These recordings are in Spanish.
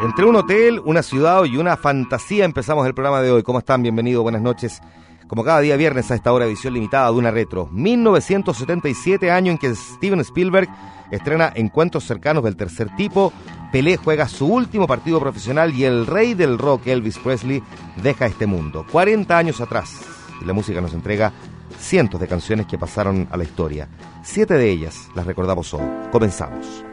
Entre un hotel, una ciudad y una fantasía empezamos el programa de hoy. ¿Cómo están? Bienvenidos, buenas noches. Como cada día viernes a esta hora, edición limitada de una retro. 1977, año en que Steven Spielberg estrena Encuentros cercanos del tercer tipo. Pelé juega su último partido profesional y el rey del rock, Elvis Presley, deja este mundo. 40 años atrás. La música nos entrega cientos de canciones que pasaron a la historia. Siete de ellas las recordamos hoy. Comenzamos.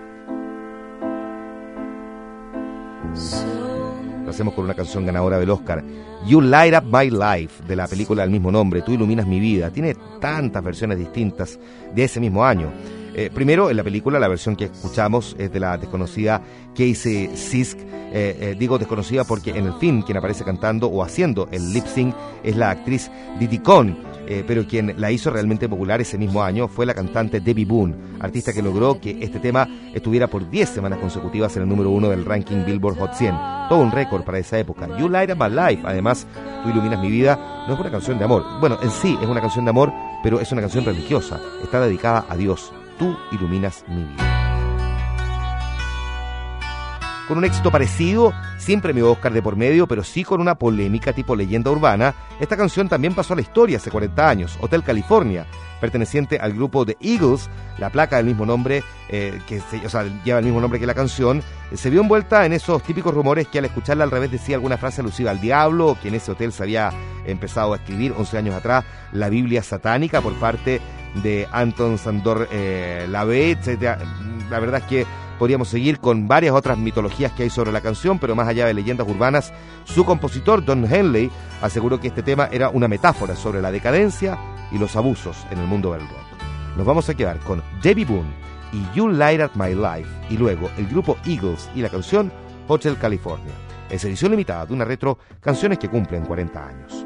Lo con una canción ganadora del Oscar, You Light Up My Life, de la película del mismo nombre, Tú iluminas mi vida. Tiene tantas versiones distintas de ese mismo año. Eh, primero, en la película, la versión que escuchamos es de la desconocida Casey Sisk. Eh, eh, digo desconocida porque en el film quien aparece cantando o haciendo el lip sync es la actriz Diddy Con, pero quien la hizo realmente popular ese mismo año fue la cantante Debbie Boone, artista que logró que este tema estuviera por 10 semanas consecutivas en el número uno del ranking Billboard Hot 100. Todo un récord para esa época. You Light Up My Life, además, Tú iluminas mi vida, no es una canción de amor. Bueno, en sí es una canción de amor, pero es una canción religiosa. Está dedicada a Dios tú iluminas mi vida. Con un éxito parecido, siempre me Oscar de por medio, pero sí con una polémica tipo leyenda urbana, esta canción también pasó a la historia hace 40 años, Hotel California, perteneciente al grupo The Eagles, la placa del mismo nombre, eh, que o sea, lleva el mismo nombre que la canción, eh, se vio envuelta en esos típicos rumores que al escucharla al revés decía alguna frase alusiva al diablo, o que en ese hotel se había empezado a escribir 11 años atrás la Biblia satánica por parte de Anton Sandor eh, etc. La verdad es que podríamos seguir con varias otras mitologías que hay sobre la canción, pero más allá de leyendas urbanas, su compositor, Don Henley, aseguró que este tema era una metáfora sobre la decadencia y los abusos en el mundo del rock. Nos vamos a quedar con Debbie Boone y You Light Up My Life, y luego el grupo Eagles y la canción Hotel California. Es edición limitada de una retro Canciones que cumplen 40 años.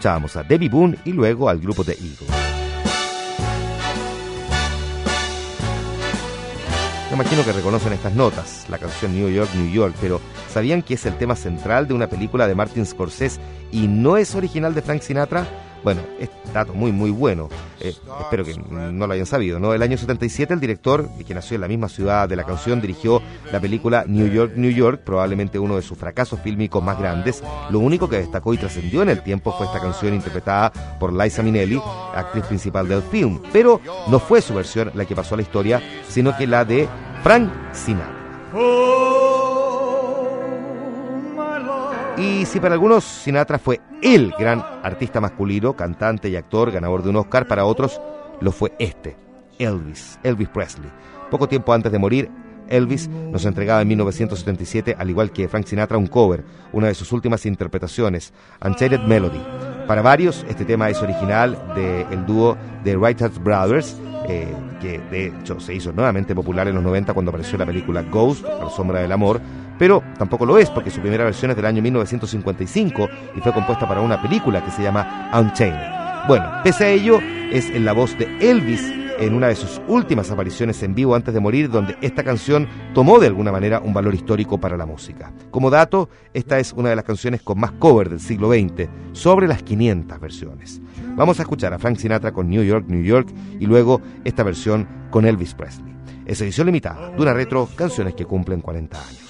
Escuchábamos a Debbie Boone y luego al grupo de Eagles. Me imagino que reconocen estas notas, la canción New York, New York, pero ¿sabían que es el tema central de una película de Martin Scorsese y no es original de Frank Sinatra? Bueno, es dato muy, muy bueno. Eh, espero que no lo hayan sabido, ¿no? El año 77 el director, que nació en la misma ciudad de la canción, dirigió la película New York, New York, probablemente uno de sus fracasos fílmicos más grandes. Lo único que destacó y trascendió en el tiempo fue esta canción interpretada por Liza Minnelli, actriz principal del film. Pero no fue su versión la que pasó a la historia, sino que la de Frank Sinatra. Y si para algunos Sinatra fue el gran artista masculino, cantante y actor, ganador de un Oscar, para otros lo fue este, Elvis, Elvis Presley. Poco tiempo antes de morir, Elvis nos entregaba en 1977, al igual que Frank Sinatra, un cover, una de sus últimas interpretaciones, Unchained Melody. Para varios, este tema es original del dúo de Wright Brothers, eh, que de hecho se hizo nuevamente popular en los 90 cuando apareció la película Ghost, La Sombra del Amor, pero tampoco lo es porque su primera versión es del año 1955 y fue compuesta para una película que se llama Unchained. Bueno, pese a ello, es en la voz de Elvis en una de sus últimas apariciones en vivo antes de morir, donde esta canción tomó de alguna manera un valor histórico para la música. Como dato, esta es una de las canciones con más cover del siglo XX, sobre las 500 versiones. Vamos a escuchar a Frank Sinatra con New York, New York y luego esta versión con Elvis Presley. Es edición limitada de retro Canciones que cumplen 40 años.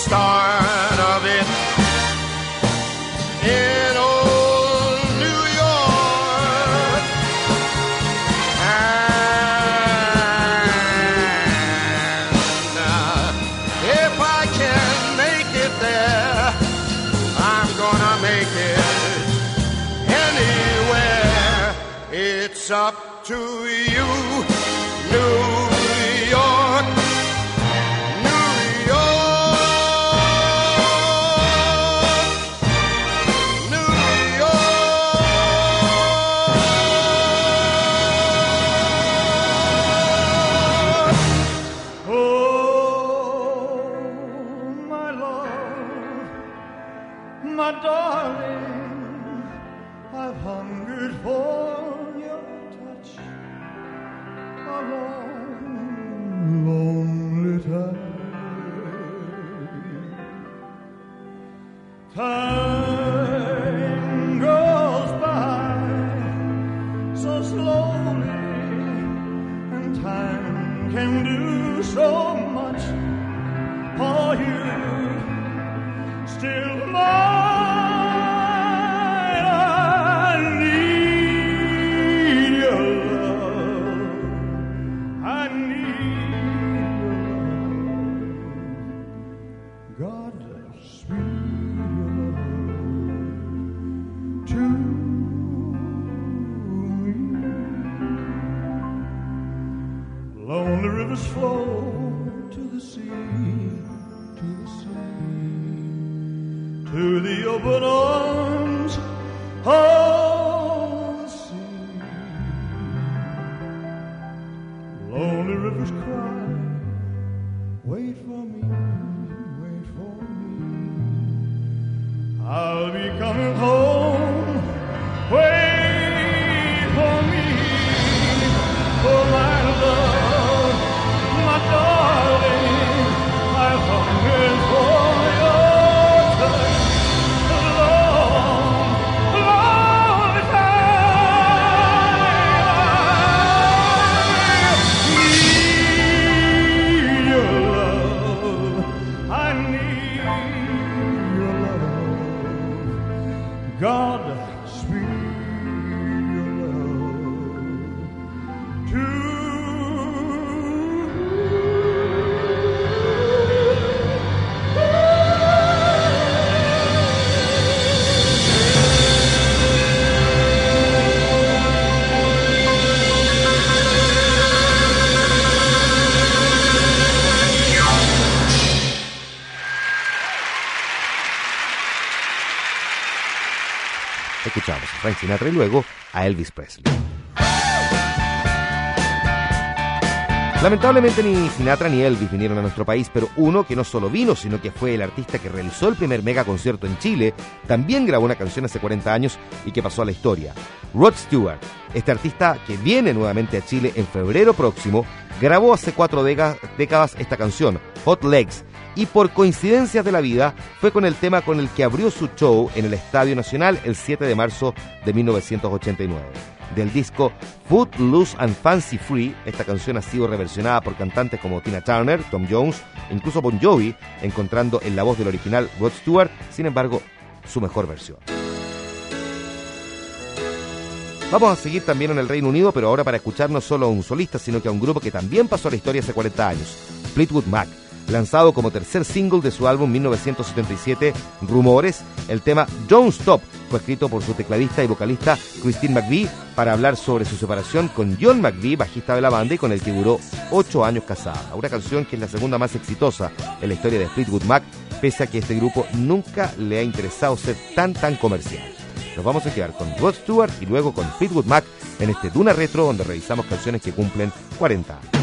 star. Wait for me. I'll be coming home. Wait Escuchamos a Frank Sinatra y luego a Elvis Presley. Lamentablemente ni Sinatra ni Elvis vinieron a nuestro país, pero uno que no solo vino, sino que fue el artista que realizó el primer mega concierto en Chile, también grabó una canción hace 40 años y que pasó a la historia. Rod Stewart, este artista que viene nuevamente a Chile en febrero próximo, grabó hace cuatro décadas esta canción, Hot Legs, y por coincidencias de la vida fue con el tema con el que abrió su show en el Estadio Nacional el 7 de marzo de 1989 del disco Food, Loose and Fancy Free. Esta canción ha sido reversionada por cantantes como Tina Turner, Tom Jones e incluso Bon Jovi, encontrando en la voz del original Rod Stewart, sin embargo, su mejor versión. Vamos a seguir también en el Reino Unido, pero ahora para escuchar no solo a un solista, sino que a un grupo que también pasó a la historia hace 40 años, Fleetwood Mac lanzado como tercer single de su álbum 1977 Rumores, el tema Don't Stop fue escrito por su tecladista y vocalista Christine McVie para hablar sobre su separación con John McVie, bajista de la banda y con el que duró ocho años casada. Una canción que es la segunda más exitosa en la historia de Fleetwood Mac, pese a que este grupo nunca le ha interesado ser tan tan comercial. Nos vamos a quedar con Rod Stewart y luego con Fleetwood Mac en este Duna Retro donde revisamos canciones que cumplen 40 años.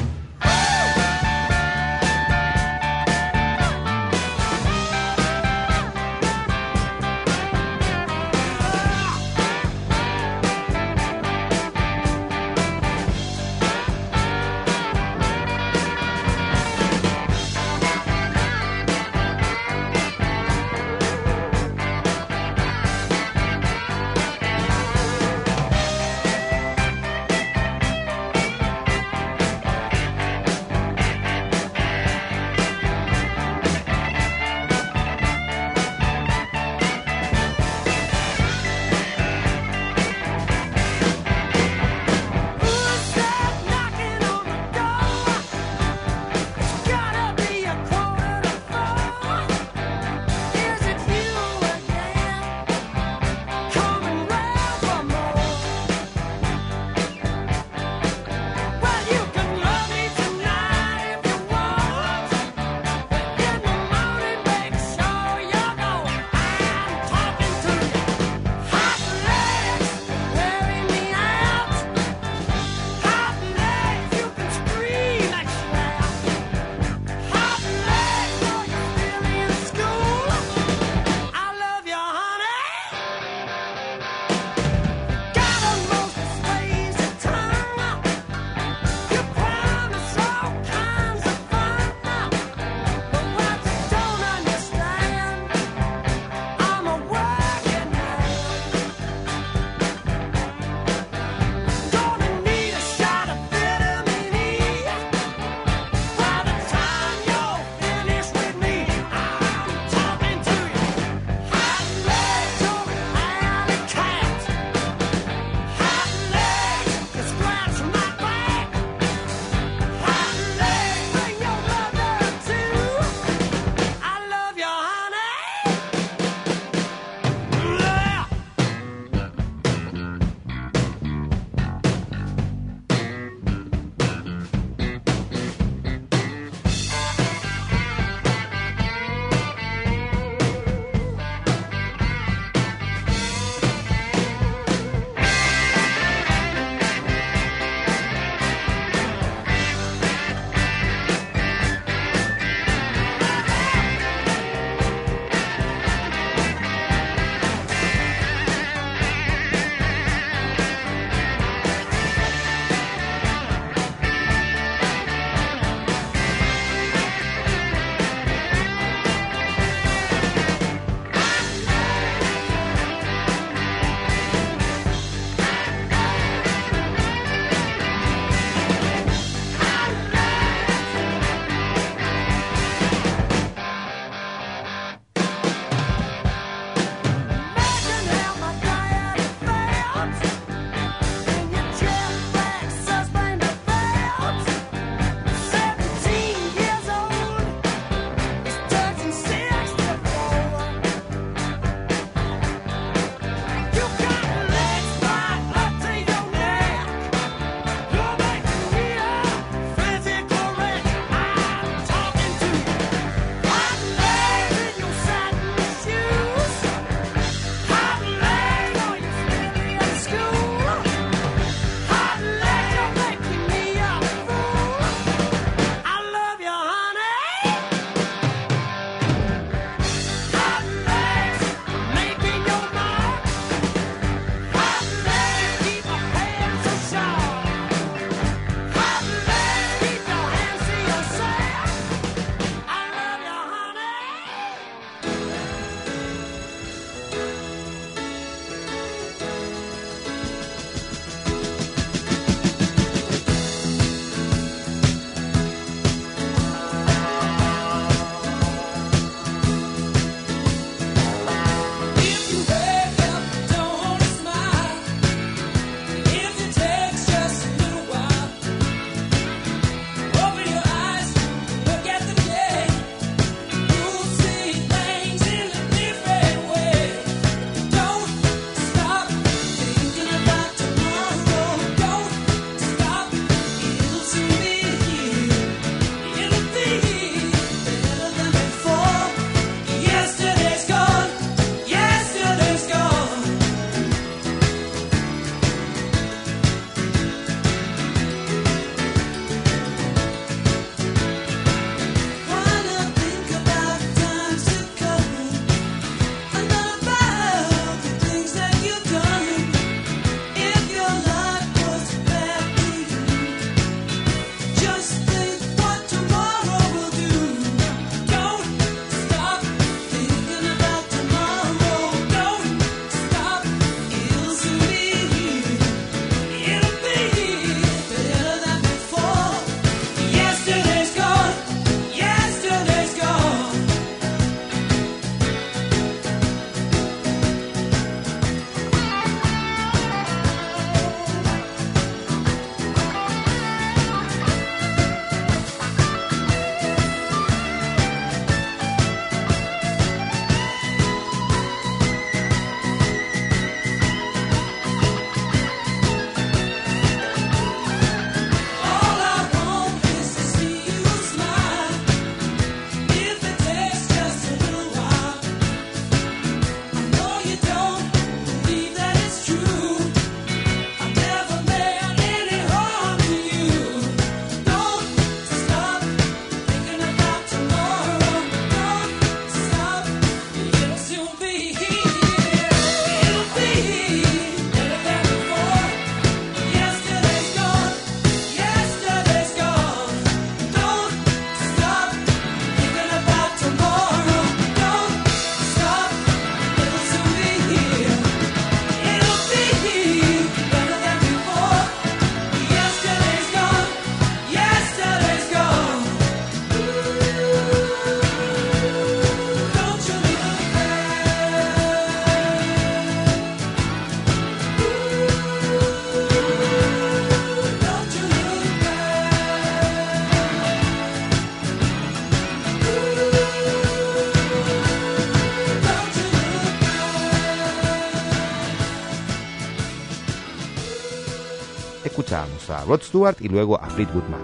Rod Stewart y luego a Fleetwood Mac.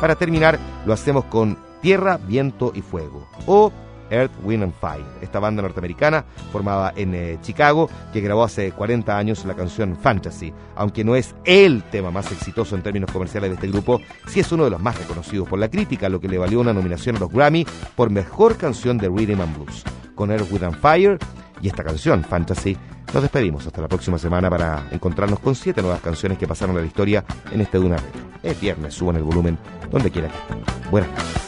Para terminar, lo hacemos con Tierra, Viento y Fuego o Earth, Wind and Fire, esta banda norteamericana formada en eh, Chicago que grabó hace 40 años la canción Fantasy. Aunque no es el tema más exitoso en términos comerciales de este grupo, sí es uno de los más reconocidos por la crítica, lo que le valió una nominación a los Grammy por Mejor Canción de Rhythm and Blues. Con Earth, Wind and Fire y esta canción, Fantasy, nos despedimos hasta la próxima semana para encontrarnos con siete nuevas canciones que pasaron a la historia en este Duna Retro. Es viernes, suban el volumen donde quiera que estén. Buenas tardes.